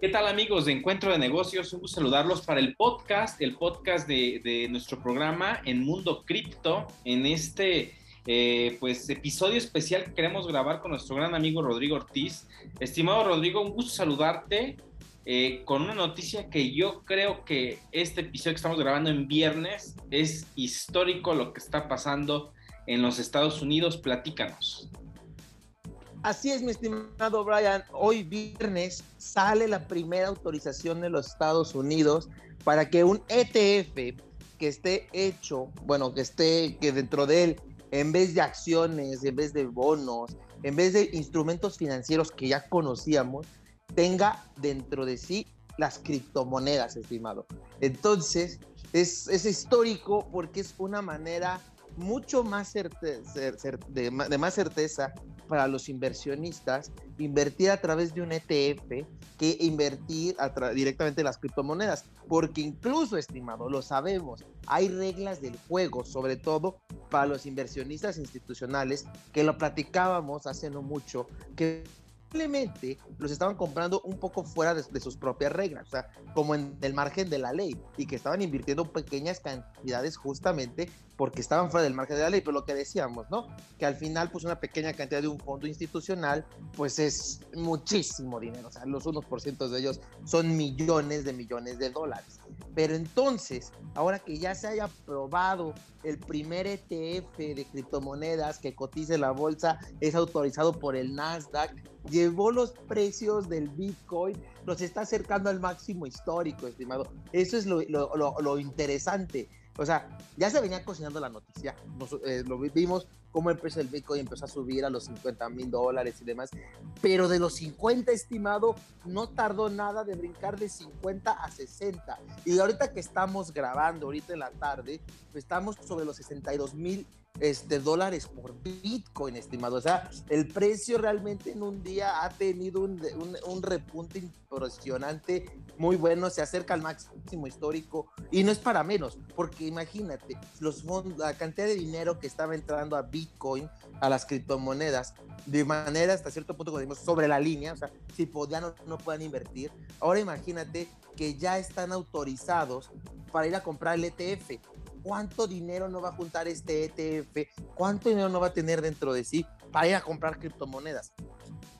¿Qué tal amigos de Encuentro de Negocios? Un gusto saludarlos para el podcast, el podcast de, nuestro programa en Mundo Cripto, en este eh, pues episodio especial que queremos grabar con nuestro gran amigo Rodrigo Ortiz. Estimado Rodrigo, un gusto saludarte eh, con una noticia que yo creo que este episodio que estamos grabando en viernes es histórico lo que está pasando en los Estados Unidos. Platícanos. Así es, mi estimado Brian. Hoy viernes sale la primera autorización de los Estados Unidos para que un ETF que esté hecho, bueno, que esté, que dentro de él, en vez de acciones, en vez de bonos, en vez de instrumentos financieros que ya conocíamos, tenga dentro de sí las criptomonedas, estimado. Entonces, es, es histórico porque es una manera mucho más de, más certeza para los inversionistas invertir a través de un ETF que invertir directamente en las criptomonedas. Porque incluso, estimado, lo sabemos, hay reglas del juego, sobre todo para los inversionistas institucionales, que lo platicábamos hace no mucho, que simplemente los estaban comprando un poco fuera de, sus propias reglas, o sea, como en el margen de la ley, y que estaban invirtiendo pequeñas cantidades justamente porque estaban fuera del margen de la ley, pero lo que decíamos, ¿no? Que al final, pues una pequeña cantidad de un fondo institucional, pues es muchísimo dinero, o sea, los unos por ciento de ellos son millones de millones de dólares. Pero entonces, ahora que ya se haya aprobado el primer ETF de criptomonedas que cotice la bolsa, es autorizado por el Nasdaq, llevó los precios del Bitcoin, los está acercando al máximo histórico, estimado. Eso es lo, interesante. O sea, ya se venía cocinando la noticia, eh, lo vimos cómo el precio del Bitcoin empezó a subir a los 50 mil dólares y demás, pero de los 50 estimado, no tardó nada de brincar de 50 a 60. Y ahorita que estamos grabando, ahorita en la tarde, pues estamos sobre los 62 mil este, dólares por Bitcoin, estimado. O sea, el precio realmente en un día ha tenido un, un, repunte impresionante, muy bueno, se acerca al máximo histórico y no es para menos, porque imagínate, los fondos, la cantidad de dinero que estaba entrando a Bitcoin, a las criptomonedas, de manera hasta cierto punto, como sobre la línea, o sea, si podían o no puedan invertir. Ahora imagínate que ya están autorizados para ir a comprar el ETF cuánto dinero no va a juntar este ETF, cuánto dinero no va a tener dentro de sí para ir a comprar criptomonedas.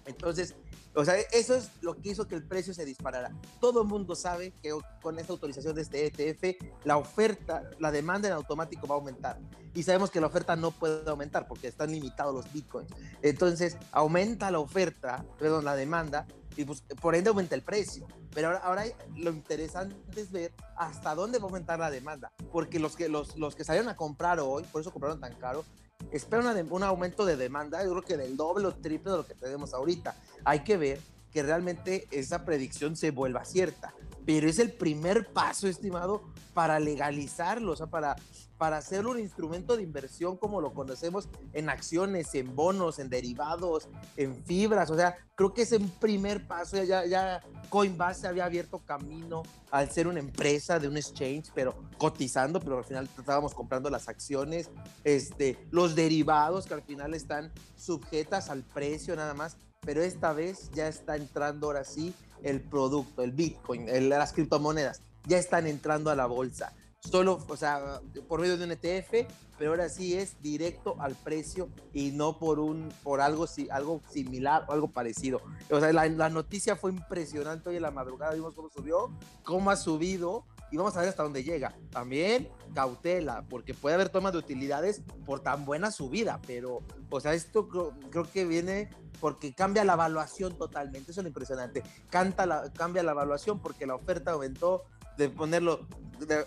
Entonces, o sea, eso es lo que hizo que el precio se disparara. Todo el mundo sabe que con esta autorización de este ETF, la oferta, la demanda en automático va a aumentar. Y sabemos que la oferta no puede aumentar porque están limitados los bitcoins. Entonces, aumenta la oferta, perdón, la demanda, y pues, por ende aumenta el precio. Pero ahora, ahora lo interesante es ver hasta dónde va a aumentar la demanda, porque los que, los, los que salieron a comprar hoy, por eso compraron tan caro, esperan un aumento de demanda, yo creo que del doble o triple de lo que tenemos ahorita. Hay que ver que realmente esa predicción se vuelva cierta, pero es el primer paso, estimado, para legalizarlo, o sea, para para hacerlo un instrumento de inversión como lo conocemos en acciones, en bonos, en derivados, en fibras. O sea, creo que es un primer paso. Ya, ya Coinbase había abierto camino al ser una empresa de un exchange, pero cotizando, pero al final estábamos comprando las acciones, este, los derivados que al final están sujetas al precio nada más. Pero esta vez ya está entrando ahora sí el producto, el Bitcoin, las criptomonedas, ya están entrando a la bolsa solo, o sea, por medio de un ETF, pero ahora sí es directo al precio y no por un, por algo, algo similar o algo parecido. O sea, la, la noticia fue impresionante hoy en la madrugada, vimos cómo subió, cómo ha subido y vamos a ver hasta dónde llega. También cautela, porque puede haber tomas de utilidades por tan buena subida, pero, o sea, esto creo, que viene porque cambia la evaluación totalmente, eso es lo impresionante. Canta la, cambia la evaluación porque la oferta aumentó de ponerlo,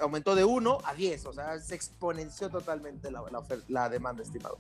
aumentó de 1 a 10, o sea, se exponenció totalmente la, demanda, estimado.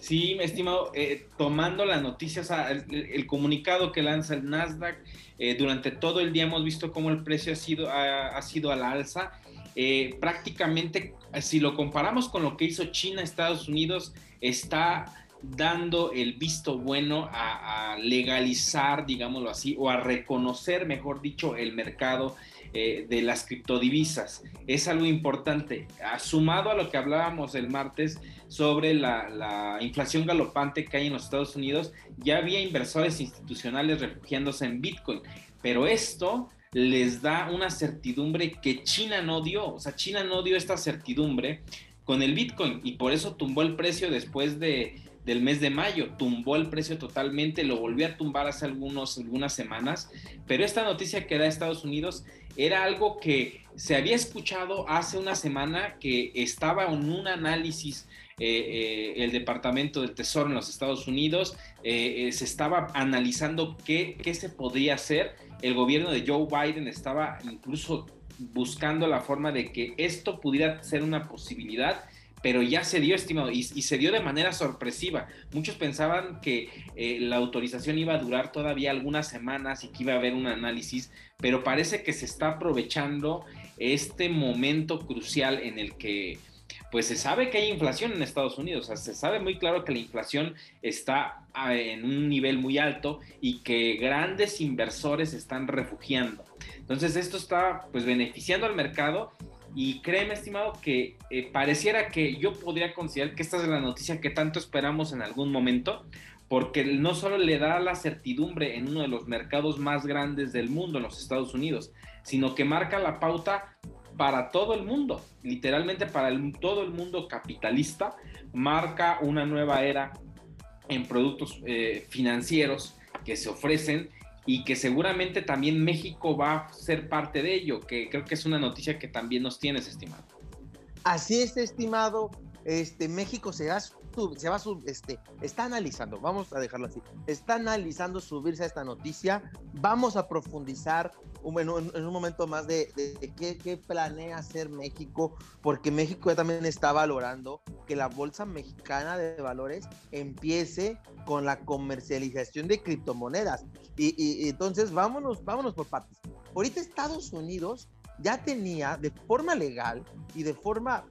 Sí, estimado, eh, tomando la noticia, o sea, el, comunicado que lanza el Nasdaq, eh, durante todo el día hemos visto cómo el precio ha sido, ha, sido a la alza. Eh, prácticamente, si lo comparamos con lo que hizo China, Estados Unidos, está dando el visto bueno a legalizar, digámoslo así, o a reconocer, mejor dicho, el mercado eh, de las criptodivisas. Es algo importante. Sumado a lo que hablábamos el martes sobre la, inflación galopante que hay en los Estados Unidos, ya había inversores institucionales refugiándose en Bitcoin. Pero esto les da una certidumbre que China no dio. O sea, China no dio esta certidumbre con el Bitcoin y por eso tumbó el precio después de, del mes de mayo, tumbó el precio totalmente, lo volvió a tumbar hace algunos, algunas semanas, pero esta noticia que da Estados Unidos era algo que se había escuchado hace una semana que estaba en un análisis eh, eh, el Departamento del Tesoro en los Estados Unidos, eh, se estaba analizando qué, qué se podría hacer, el gobierno de Joe Biden estaba incluso buscando la forma de que esto pudiera ser una posibilidad pero ya se dio, estimado, y, se dio de manera sorpresiva. Muchos pensaban que eh, la autorización iba a durar todavía algunas semanas y que iba a haber un análisis, pero parece que se está aprovechando este momento crucial en el que pues se sabe que hay inflación en Estados Unidos, se sabe muy claro que la inflación está ah, en un nivel muy alto y que grandes inversores están refugiando. Entonces esto está pues beneficiando al mercado y créeme, estimado, que eh, pareciera que yo podría considerar que esta es la noticia que tanto esperamos en algún momento, porque no solo le da la certidumbre en uno de los mercados más grandes del mundo, en los Estados Unidos, sino que marca la pauta para todo el mundo, literalmente para todo el mundo capitalista, marca una nueva era en productos eh, financieros que se ofrecen y que seguramente también México va a ser parte de ello, que creo que es una noticia que también nos tienes, estimado. Así es, estimado. Este, México se va, va este, está analizando, vamos a dejarlo así, está analizando subirse a esta noticia, vamos a profundizar en, un momento más de, qué, planea hacer México, porque México también está valorando que la Bolsa Mexicana de Valores empiece con la comercialización de criptomonedas. Y, y entonces vámonos, vámonos por partes. Ahorita Estados Unidos ya tenía de forma legal y de forma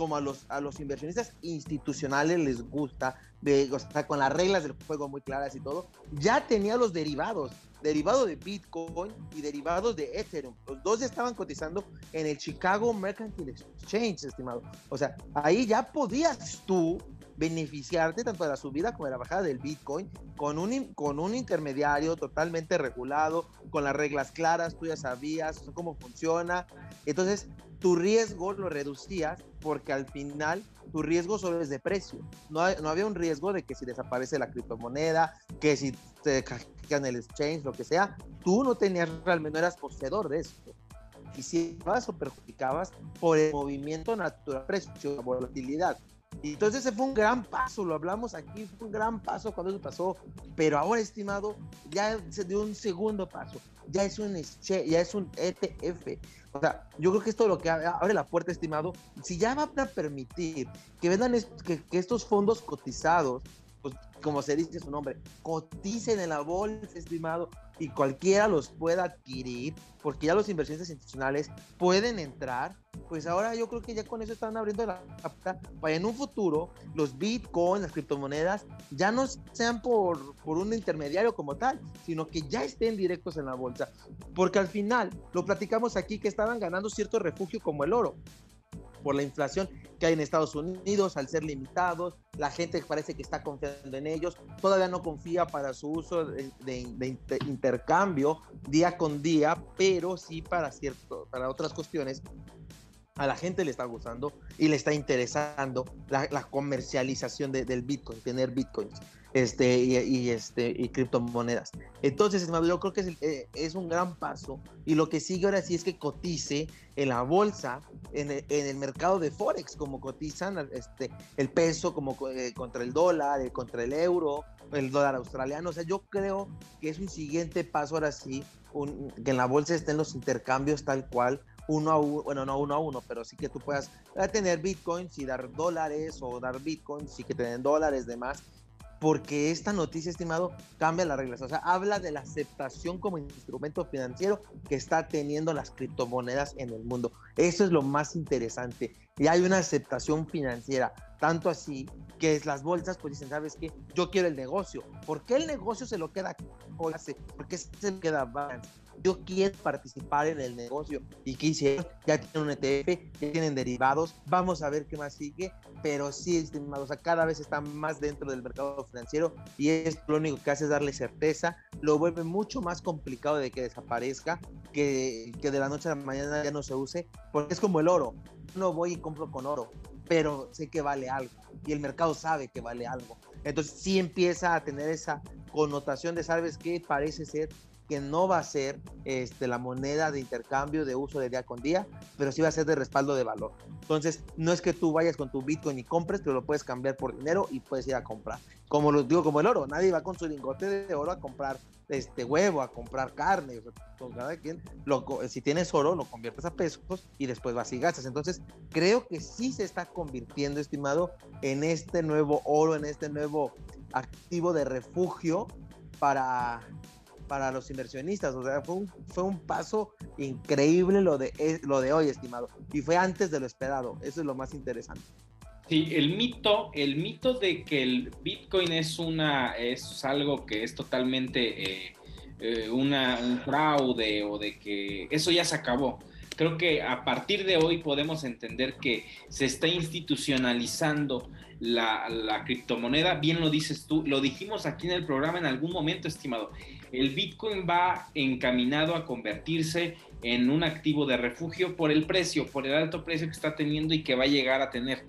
como a los, a los inversionistas institucionales les gusta, de, o sea, con las reglas del juego muy claras y todo, ya tenía los derivados, derivado de Bitcoin y derivados de Ethereum. Los dos estaban cotizando en el Chicago Mercantile Exchange, estimado. O sea, ahí ya podías tú beneficiarte tanto de la subida como de la bajada del Bitcoin con un, con un intermediario totalmente regulado, con las reglas claras, tú ya sabías cómo funciona. Entonces, tu riesgo lo reducías porque al final tu riesgo solo es de precio. No, no había un riesgo de que si desaparece la criptomoneda, que si te en el exchange, lo que sea, tú no tenías realmente, no eras poseedor de esto. Si o perjudicabas por el movimiento natural, precio, la volatilidad. Y entonces ese fue un gran paso, lo hablamos aquí, fue un gran paso cuando eso pasó, pero ahora, estimado, ya se dio un segundo paso, ya es un, ya es un ETF. O sea, yo creo que esto es lo que abre la puerta, estimado, si ya va a permitir que vendan que, que estos fondos cotizados, como se dice su nombre, coticen en la bolsa, estimado, y cualquiera los pueda adquirir, porque ya los inversionistas institucionales pueden entrar, pues ahora yo creo que ya con eso están abriendo la puerta para en un futuro los bitcoins, las criptomonedas, ya no sean por, por un intermediario como tal, sino que ya estén directos en la bolsa. Porque al final, lo platicamos aquí, que estaban ganando cierto refugio como el oro por la inflación que hay en Estados Unidos, al ser limitados, la gente parece que está confiando en ellos, todavía no confía para su uso de, intercambio día con día, pero sí para, cierto, para otras cuestiones a la gente le está gustando y le está interesando la, comercialización del Bitcoin, tener Bitcoins este, y, este, y criptomonedas. Entonces, yo creo que es, eh, es, un gran paso y lo que sigue ahora sí es que cotice en la bolsa, en el, en el mercado de Forex, como cotizan este, el peso como eh, contra el dólar, eh, contra el euro, el dólar australiano. O sea, yo creo que es un siguiente paso ahora sí, que en la bolsa estén los intercambios tal cual uno a uno, bueno, no uno a uno, pero sí que tú puedas tener bitcoins y dar dólares o dar bitcoins y que te den dólares, demás, porque esta noticia, estimado, cambia las reglas. O sea, habla de la aceptación como instrumento financiero que está teniendo las criptomonedas en el mundo. Eso es lo más interesante. Y hay una aceptación financiera, tanto así que las bolsas pues dicen, ¿sabes qué? Yo quiero el negocio. ¿Por qué el negocio se lo queda ¿Por qué se lo queda yo quiero participar en el negocio. ¿Y qué hicieron? Ya tienen un ETF, ya tienen derivados, vamos a ver qué más sigue, pero sí, estimado, o sea, cada vez están más dentro del mercado financiero y es lo único que hace es darle certeza, lo vuelve mucho más complicado de que desaparezca, que, que de la noche a la mañana ya no se use, porque es como el oro, no voy y compro con oro, pero sé que vale algo y el mercado sabe que vale algo. Entonces sí empieza a tener esa connotación de, ¿sabes qué? Parece ser que no va a ser este, la moneda de intercambio de uso de día con día, pero sí va a ser de respaldo de valor. Entonces, no es que tú vayas con tu Bitcoin y compres, pero lo puedes cambiar por dinero y puedes ir a comprar. Como lo digo, como el oro, nadie va con su lingote de oro a comprar este huevo, a comprar carne. O sea, si tienes oro, lo conviertes a pesos y después vas y gastas. Entonces, creo que sí se está convirtiendo, estimado, en este nuevo oro, en este nuevo activo de refugio para para los inversionistas. O sea, fue un, fue un paso increíble lo de, eh, lo de hoy, estimado. Y fue antes de lo esperado. Eso es lo más interesante. Sí, el mito, el mito de que el Bitcoin es una, es algo que es totalmente eh, eh, una, un fraude o de que eso ya se acabó. Creo que a partir de hoy podemos entender que se está institucionalizando la, la, criptomoneda. Bien lo dices tú, lo dijimos aquí en el programa en algún momento, estimado el Bitcoin va encaminado a convertirse en un activo de refugio por el precio, por el alto precio que está teniendo y que va a llegar a tener.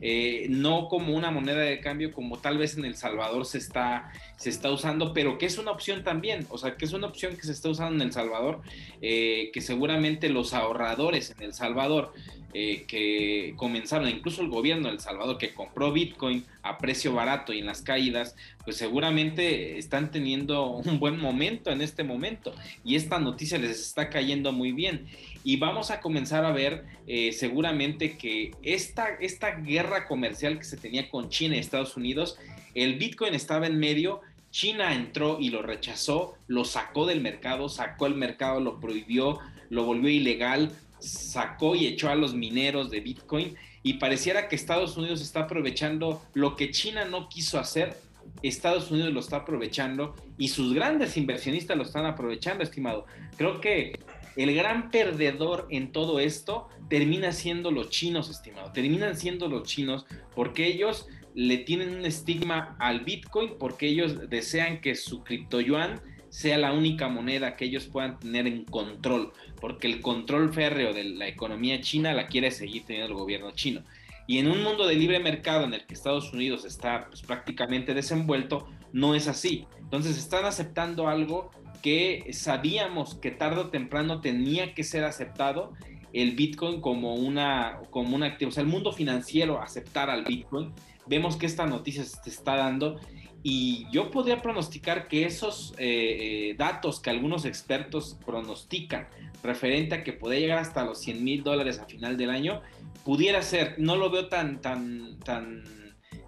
Eh, no como una moneda de cambio como tal vez en El Salvador se está, se está usando, pero que es una opción también, o sea, que es una opción que se está usando en El Salvador, eh, que seguramente los ahorradores en El Salvador eh, que comenzaron, incluso el gobierno de El Salvador que compró Bitcoin a precio barato y en las caídas, pues seguramente están teniendo un buen momento en este momento y esta noticia les está cayendo muy bien. Y vamos a comenzar a ver eh, seguramente que esta, esta guerra comercial que se tenía con China y Estados Unidos, el Bitcoin estaba en medio China entró y lo rechazó, lo sacó del mercado, sacó el mercado, lo prohibió, lo volvió ilegal, sacó y echó a los mineros de Bitcoin y pareciera que Estados Unidos está aprovechando lo que China no quiso hacer Estados Unidos lo está aprovechando y sus grandes inversionistas lo están aprovechando, estimado. Creo que el gran perdedor en todo esto termina siendo los chinos, estimado. Terminan siendo los chinos porque ellos le tienen un estigma al Bitcoin, porque ellos desean que su cripto yuan sea la única moneda que ellos puedan tener en control, porque el control férreo de la economía china la quiere seguir teniendo el gobierno chino. Y en un mundo de libre mercado en el que Estados Unidos está pues, prácticamente desenvuelto, no es así. Entonces están aceptando algo que sabíamos que tarde o temprano tenía que ser aceptado el Bitcoin como una como un activo, o sea, el mundo financiero aceptar al Bitcoin. Vemos que esta noticia se está dando y yo podría pronosticar que esos eh, eh, datos que algunos expertos pronostican referente a que puede llegar hasta los 100 mil dólares a final del año, pudiera ser, no lo veo tan, tan, tan,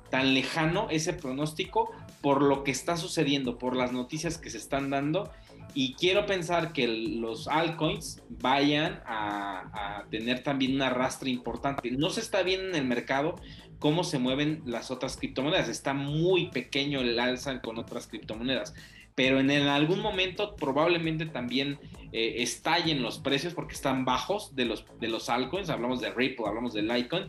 tan lejano ese pronóstico por lo que está sucediendo, por las noticias que se están dando. Y quiero pensar que los altcoins vayan a, tener también una arrastre importante. No se está viendo en el mercado cómo se mueven las otras criptomonedas. Está muy pequeño el alza con otras criptomonedas pero en, algún momento probablemente también eh, estallen los precios porque están bajos de los, de los altcoins, hablamos de Ripple, hablamos de Litecoin,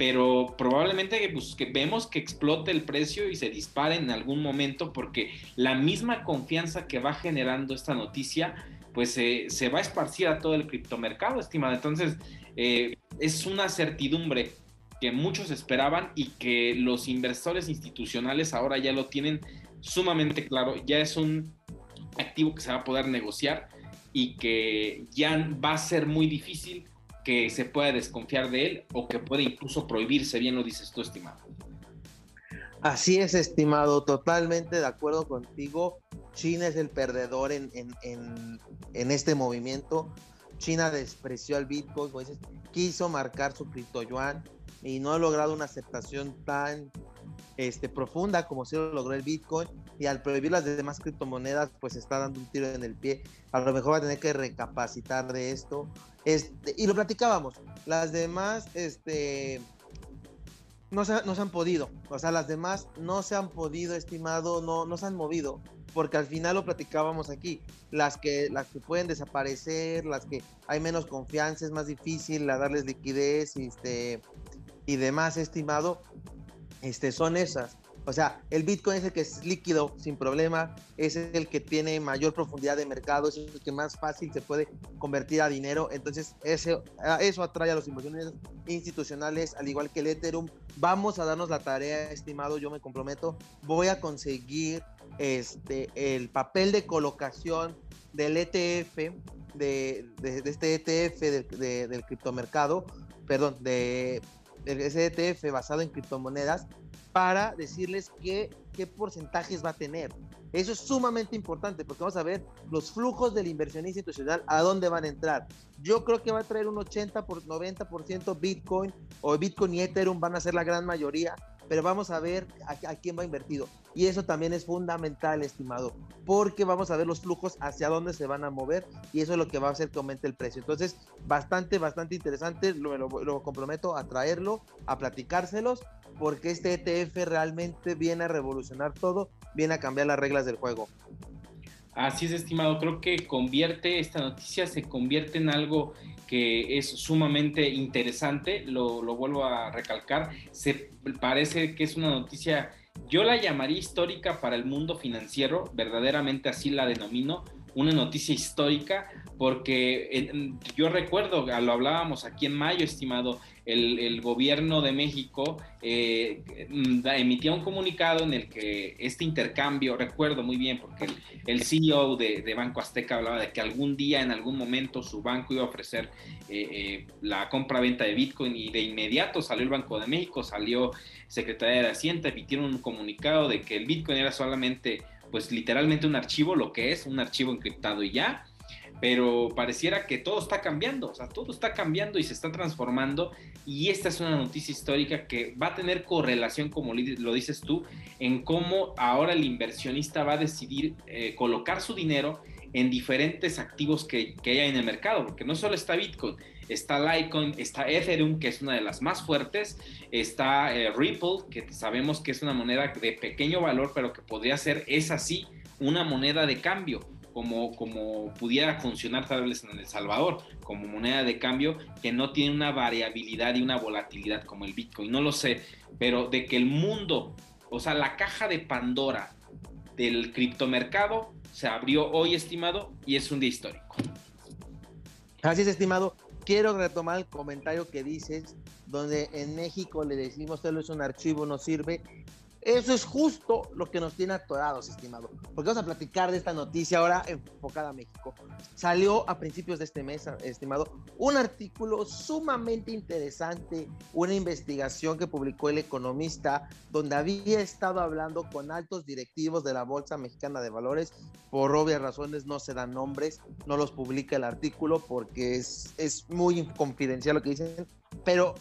pero probablemente que vemos que explote el precio y se dispare en algún momento porque la misma confianza que va generando esta noticia pues se va a esparcir a todo el criptomercado, estimado. Entonces, eh, es una certidumbre que muchos esperaban y que los inversores institucionales ahora ya lo tienen sumamente claro, ya es un activo que se va a poder negociar y que ya va a ser muy difícil que se pueda desconfiar de él o que puede incluso prohibirse, bien lo dices tú, estimado. Así es, estimado, totalmente de acuerdo contigo. China es el perdedor en, en, este movimiento. China despreció al Bitcoin, quiso marcar su cripto yuan y no ha logrado una aceptación tan este, profunda como si lo logró el Bitcoin y al prohibir las demás criptomonedas pues está dando un tiro en el pie. A lo mejor va a tener que recapacitar de esto. Este, y lo platicábamos, las demás este, no se, no se han podido. O sea, las demás no se han podido, estimado, no, no se han movido. Porque al final lo platicábamos aquí. Las que, las que pueden desaparecer, las que hay menos confianza, es más difícil a darles liquidez este, y demás, estimado. Este, son esas. O sea, el Bitcoin es el que es líquido sin problema, es el que tiene mayor profundidad de mercado, es el que más fácil se puede convertir a dinero. Entonces, eso, eso atrae a los inversionistas institucionales, al igual que el Ethereum. Vamos a darnos la tarea, estimado, yo me comprometo. Voy a conseguir este, el papel de colocación del ETF, de, de, este ETF del criptomercado, perdón, de ese ETF basado en criptomonedas para decirles qué, qué porcentajes va a tener. Eso es sumamente importante porque vamos a ver los flujos del inversionista institucional a dónde van a entrar. Yo creo que va a traer un 80 por 90% Bitcoin o Bitcoin y Ethereum van a ser la gran mayoría, pero vamos a ver a, quién va invertido. Y eso también es fundamental, estimado, porque vamos a ver los flujos hacia dónde se van a mover y eso es lo que va a hacer que aumente el precio. Entonces, bastante, bastante interesante, lo, lo comprometo a traerlo, a platicárselos, porque este ETF realmente viene a revolucionar todo, viene a cambiar las reglas del juego. Así es, estimado. Creo que convierte, esta noticia se convierte en algo que es sumamente interesante, lo, vuelvo a recalcar, se parece que es una noticia, yo la llamaría histórica para el mundo financiero, verdaderamente así la denomino, una noticia histórica, porque yo recuerdo, lo hablábamos aquí en mayo, estimado, el, gobierno de México eh, emitía un comunicado en el que este intercambio, recuerdo muy bien, porque el, CEO de, Banco Azteca hablaba de que algún día, en algún momento, su banco iba a ofrecer eh, eh, la compra-venta de Bitcoin y de inmediato salió el Banco de México, salió Secretaría de Hacienda, emitieron un comunicado de que el Bitcoin era solamente, pues literalmente un archivo, lo que es, un archivo encriptado y ya. Pero pareciera que todo está cambiando, o sea, todo está cambiando y se está transformando. Y esta es una noticia histórica que va a tener correlación, como lo dices tú, en cómo ahora el inversionista va a decidir eh, colocar su dinero en diferentes activos que, que hay en el mercado, porque no solo está Bitcoin, está Litecoin, está Ethereum, que es una de las más fuertes, está eh, Ripple, que sabemos que es una moneda de pequeño valor, pero que podría ser, es así, una moneda de cambio como, como pudiera funcionar tal vez en El Salvador, como moneda de cambio que no tiene una variabilidad y una volatilidad como el Bitcoin. No lo sé, pero de que el mundo, o sea, la caja de Pandora del criptomercado se abrió hoy, estimado, y es un día histórico. Así es, estimado. Quiero retomar el comentario que dices, donde en México le decimos, solo es un archivo, no sirve, eso es justo lo que nos tiene atorados, estimado. Porque vamos a platicar de esta noticia ahora enfocada a México. Salió a principios de este mes, estimado, un artículo sumamente interesante, una investigación que publicó el economista, donde había estado hablando con altos directivos de la Bolsa Mexicana de Valores. Por obvias razones no se dan nombres, no los publica el artículo porque es, es muy confidencial lo que dicen, pero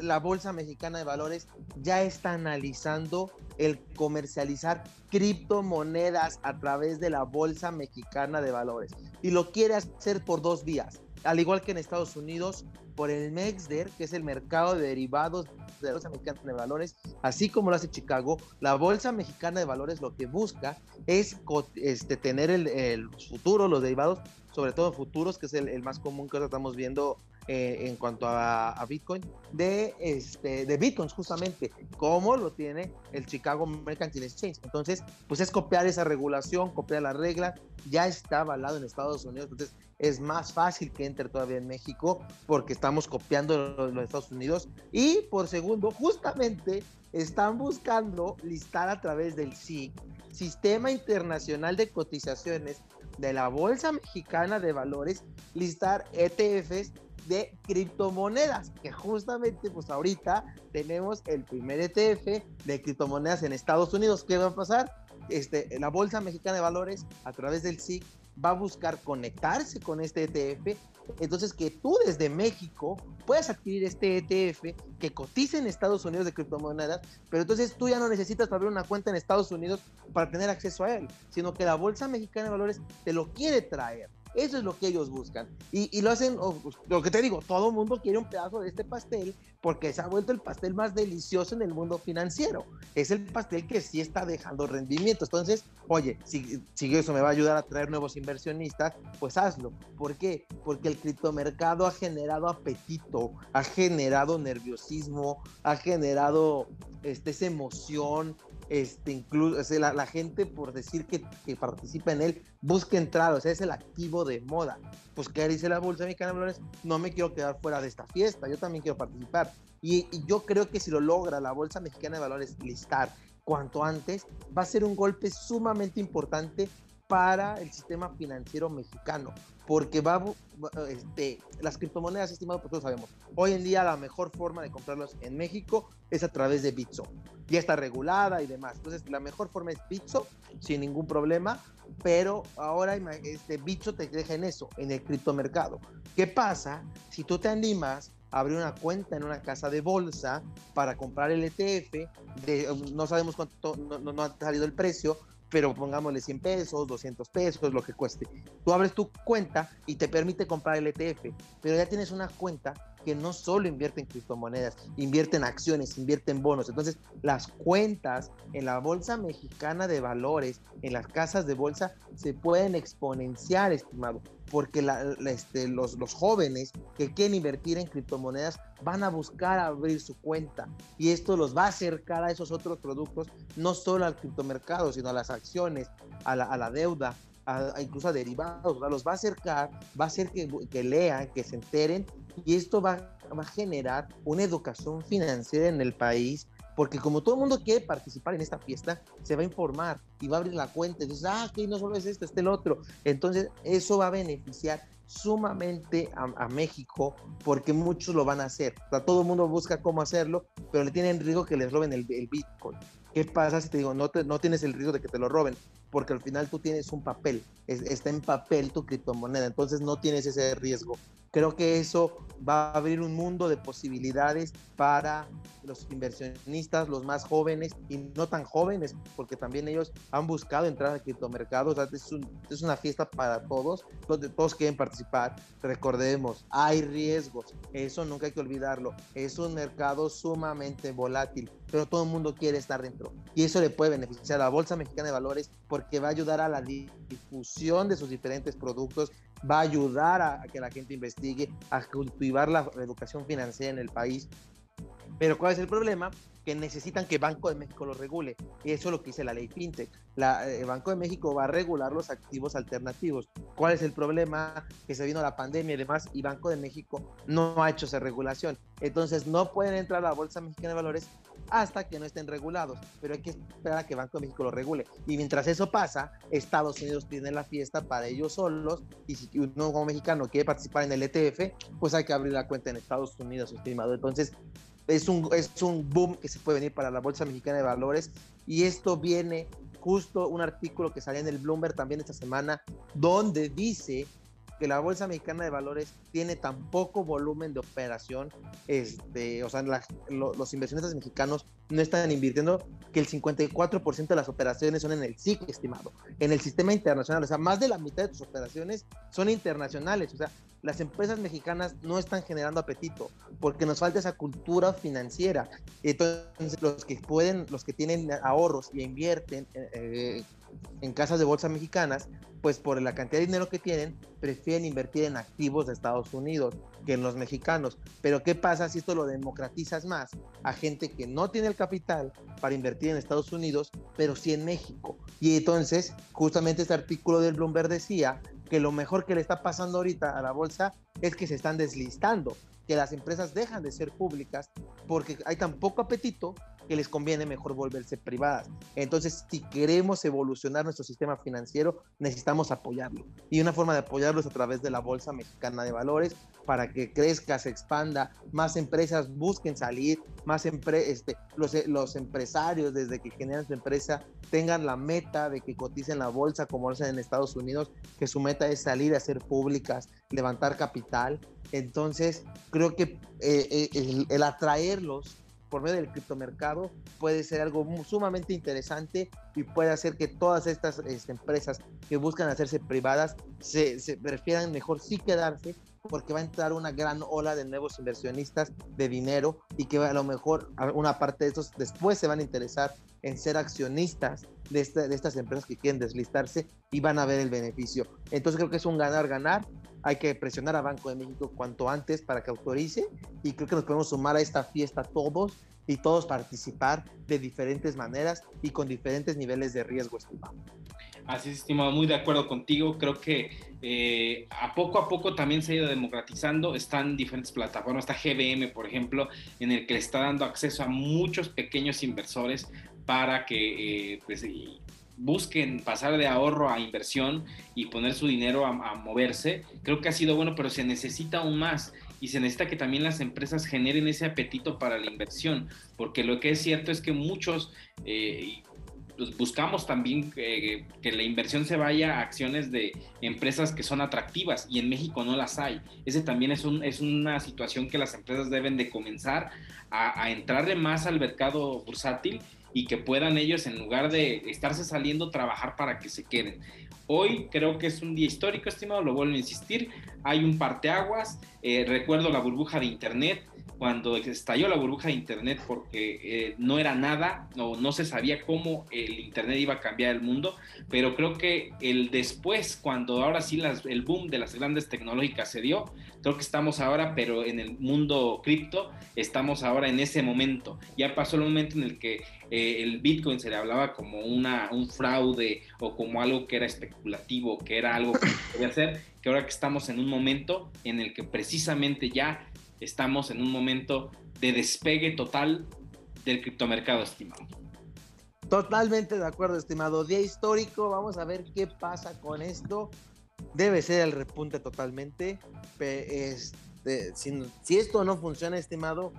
la Bolsa Mexicana de Valores ya está analizando el comercializar criptomonedas a través de la Bolsa Mexicana de Valores. Y lo quiere hacer por dos vías. Al igual que en Estados Unidos, por el MEXDER, que es el mercado de derivados de la Bolsa Mexicana de Valores, así como lo hace Chicago, la Bolsa Mexicana de Valores lo que busca es este, tener el, el futuro, los derivados, sobre todo futuros, que es el, el más común que ahora estamos viendo eh, en cuanto a, Bitcoin, de, este, de Bitcoins justamente, como lo tiene el Chicago Mercantile Exchange. Entonces, pues es copiar esa regulación, copiar la regla, ya está avalado en Estados Unidos, entonces es más fácil que entre todavía en México porque estamos copiando los, los Estados Unidos. Y por segundo, justamente están buscando listar a través del SIC, Sistema Internacional de Cotizaciones de la Bolsa Mexicana de Valores, listar ETFs de criptomonedas, que justamente pues ahorita tenemos el primer ETF de criptomonedas en Estados Unidos. ¿Qué va a pasar? Este, la Bolsa Mexicana de Valores a través del SIC va a buscar conectarse con este ETF. Entonces, que tú desde México puedas adquirir este ETF que cotiza en Estados Unidos de criptomonedas, pero entonces tú ya no necesitas abrir una cuenta en Estados Unidos para tener acceso a él, sino que la Bolsa Mexicana de Valores te lo quiere traer. Eso es lo que ellos buscan. Y, lo hacen, lo que te digo, todo el mundo quiere un pedazo de este pastel porque se ha vuelto el pastel más delicioso en el mundo financiero. Es el pastel que sí está dejando rendimiento. Entonces, oye, si, si eso me va a ayudar a traer nuevos inversionistas, pues hazlo. ¿Por qué? Porque el criptomercado ha generado apetito, ha generado nerviosismo, ha generado este, esa emoción, este, incluso la, gente por decir que, participa en él busca entrar, o sea, es el activo de moda. Pues, ¿qué dice la Bolsa Mexicana de Valores? No me quiero quedar fuera de esta fiesta, yo también quiero participar. Y yo creo que si lo logra la Bolsa Mexicana de Valores listar cuanto antes, va a ser un golpe sumamente importante para el sistema financiero mexicano, porque va, este, las criptomonedas, estimado, pues todos sabemos, hoy en día la mejor forma de comprarlos en México es a través de Bitso. Ya está regulada y demás. Entonces, la mejor forma es Bitso, sin ningún problema, pero ahora este Bitso te deja en eso, en el criptomercado. ¿Qué pasa si tú te animas a abrir una cuenta en una casa de bolsa para comprar el ETF? De, no sabemos cuánto, no, no ha salido el precio, pero pongámosle 100 pesos, 200 pesos, lo que cueste. Tú abres tu cuenta y te permite comprar el ETF, pero ya tienes una cuenta que no solo invierte en criptomonedas, invierte en acciones, invierte en bonos. Entonces, las cuentas en la Bolsa Mexicana de Valores, en las casas de bolsa, se pueden exponenciar, estimado, porque este, los, los jóvenes que quieren invertir en criptomonedas van a buscar abrir su cuenta. Y esto los va a acercar a esos otros productos, no solo al criptomercado, sino a las acciones, a la, a la deuda, incluso a derivados, los va a acercar, va a hacer que, que lean, que se enteren y esto va, va, a generar una educación financiera en el país porque como todo el mundo quiere participar en esta fiesta, se va a informar y va a abrir la cuenta dices, ah, que no solo es esto, este el otro. Entonces, eso va a beneficiar sumamente a, México porque muchos lo van a hacer. Todo el mundo busca cómo hacerlo, pero le tienen riesgo que les roben el, el Bitcoin. ¿Qué pasa si te digo, no tienes el riesgo de que te lo roben? Porque al final tú tienes un papel, está en papel tu criptomoneda, entonces no tienes ese riesgo. Creo que eso va a abrir un mundo de posibilidades para los inversionistas, los más jóvenes y no tan jóvenes, porque también ellos han buscado entrar al criptomercado. O sea, es, es, una fiesta para todos, donde todos quieren participar. Recordemos, hay riesgos, eso nunca hay que olvidarlo. Es un mercado sumamente volátil, pero todo el mundo quiere estar dentro. Y eso le puede beneficiar a la Bolsa Mexicana de Valores porque va a ayudar a la difusión de sus diferentes productos, va a ayudar a, que la gente investigue, a cultivar la educación financiera en el país. Pero ¿cuál es el problema? Que necesitan que Banco de México lo regule. Y eso es lo que dice la ley FinTech. El eh, Banco de México va a regular los activos alternativos. ¿Cuál es el problema? Que se vino la pandemia y demás, y Banco de México no ha hecho esa regulación. Entonces no pueden entrar a la Bolsa Mexicana de Valores hasta que no estén regulados. Pero hay que esperar a que Banco de México lo regule. Y mientras eso pasa, Estados Unidos tiene la fiesta para ellos solos. Y si uno como mexicano quiere participar en el ETF, pues hay que abrir la cuenta en Estados Unidos, estimado. Entonces, es un, es un boom que se puede venir para la Bolsa Mexicana de Valores. Y esto viene justo un artículo que salió en el Bloomberg también esta semana, donde dice que la Bolsa Mexicana de Valores tiene tan poco volumen de operación, este, o sea, los inversionistas mexicanos no están invirtiendo, que el 54% de las operaciones son en el SIC, estimado, en el sistema internacional, o sea, más de la mitad de tus operaciones son internacionales, o sea, las empresas mexicanas no están generando apetito porque nos falta esa cultura financiera. Entonces, los que pueden, los que tienen ahorros y invierten eh, en casas de bolsa mexicanas, pues por la cantidad de dinero que tienen, prefieren invertir en activos de Estados Unidos que en los mexicanos. Pero ¿qué pasa si esto lo democratizas más a gente que no tiene el capital para invertir en Estados Unidos, pero sí en México? Y entonces, justamente este artículo del Bloomberg decía que lo mejor que le está pasando ahorita a la bolsa es que se están deslistando, que las empresas dejan de ser públicas porque hay tan poco apetito que les conviene mejor volverse privadas. Entonces, si queremos evolucionar nuestro sistema financiero, necesitamos apoyarlo. Y una forma de apoyarlo es a través de la Bolsa Mexicana de Valores para que crezca, se expanda, más empresas busquen salir, más este, los, los empresarios desde que generan su empresa tengan la meta de que coticen la bolsa como lo hacen en Estados Unidos, que su meta es salir a ser públicas, levantar capital. Entonces, creo que eh, eh, el atraerlos por medio del criptomercado puede ser algo sumamente interesante y puede hacer que todas estas este, empresas que buscan hacerse privadas se, prefieran mejor sí quedarse porque va a entrar una gran ola de nuevos inversionistas de dinero y que a lo mejor una parte de estos después se van a interesar en ser accionistas de, de estas empresas que quieren deslistarse y van a ver el beneficio. Entonces creo que es un ganar-ganar. Hay que presionar a Banco de México cuanto antes para que autorice y creo que nos podemos sumar a esta fiesta todos y todos participar de diferentes maneras y con diferentes niveles de riesgo, estimado. Así es, estimado, muy de acuerdo contigo. Creo que eh, a poco a poco también se ha ido democratizando. Están diferentes plataformas, está GBM, por ejemplo, en el que le está dando acceso a muchos pequeños inversores para que eh, pues, busquen pasar de ahorro a inversión y poner su dinero a, moverse. Creo que ha sido bueno, pero se necesita aún más y se necesita que también las empresas generen ese apetito para la inversión, porque lo que es cierto es que muchos, eh, pues, buscamos también que la inversión se vaya a acciones de empresas que son atractivas y en México no las hay. Ese también es, un, es una situación que las empresas deben de comenzar a, a entrarle más al mercado bursátil y que puedan ellos, en lugar de estarse saliendo, trabajar para que se queden. Hoy creo que es un día histórico, estimado, lo vuelvo a insistir. Hay un parteaguas. Eh, recuerdo la burbuja de Internet, cuando estalló la burbuja de Internet porque eh, no era nada, no, no se sabía cómo el Internet iba a cambiar el mundo, pero creo que el después, cuando ahora sí el boom de las grandes tecnológicas se dio, creo que estamos ahora, pero en el mundo cripto, estamos ahora en ese momento. Ya pasó el momento en el que eh, el Bitcoin se le hablaba como una, un fraude o como algo que era especulativo, que era algo que se podía hacer, que ahora que estamos en un momento en el que precisamente ya estamos en un momento de despegue total del criptomercado, estimado. Totalmente de acuerdo, estimado. Día histórico, vamos a ver qué pasa con esto. Debe ser el repunte totalmente. Este, si, si esto no funciona, estimado,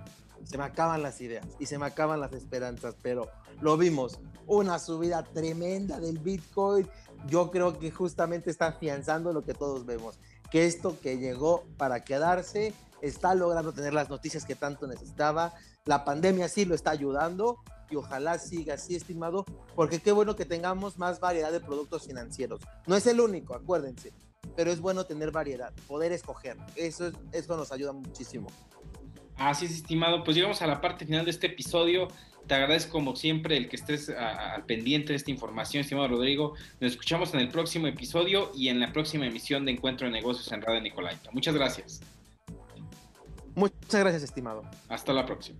se me acaban las ideas y se me acaban las esperanzas, pero lo vimos, una subida tremenda del Bitcoin. Yo creo que justamente está afianzando lo que todos vemos, que esto que llegó para quedarse está logrando tener las noticias que tanto necesitaba. La pandemia sí lo está ayudando y ojalá siga así, estimado, porque qué bueno que tengamos más variedad de productos financieros. No es el único, acuérdense, pero es bueno tener variedad, poder escoger. Eso, eso nos ayuda muchísimo. Así es, estimado. Pues llegamos a la parte final de este episodio. Te agradezco como siempre el que estés al pendiente de esta información, estimado Rodrigo. Nos escuchamos en el próximo episodio y en la próxima emisión de Encuentro de Negocios en Radio Nicolaita. Muchas gracias. Muchas gracias, estimado. Hasta la próxima.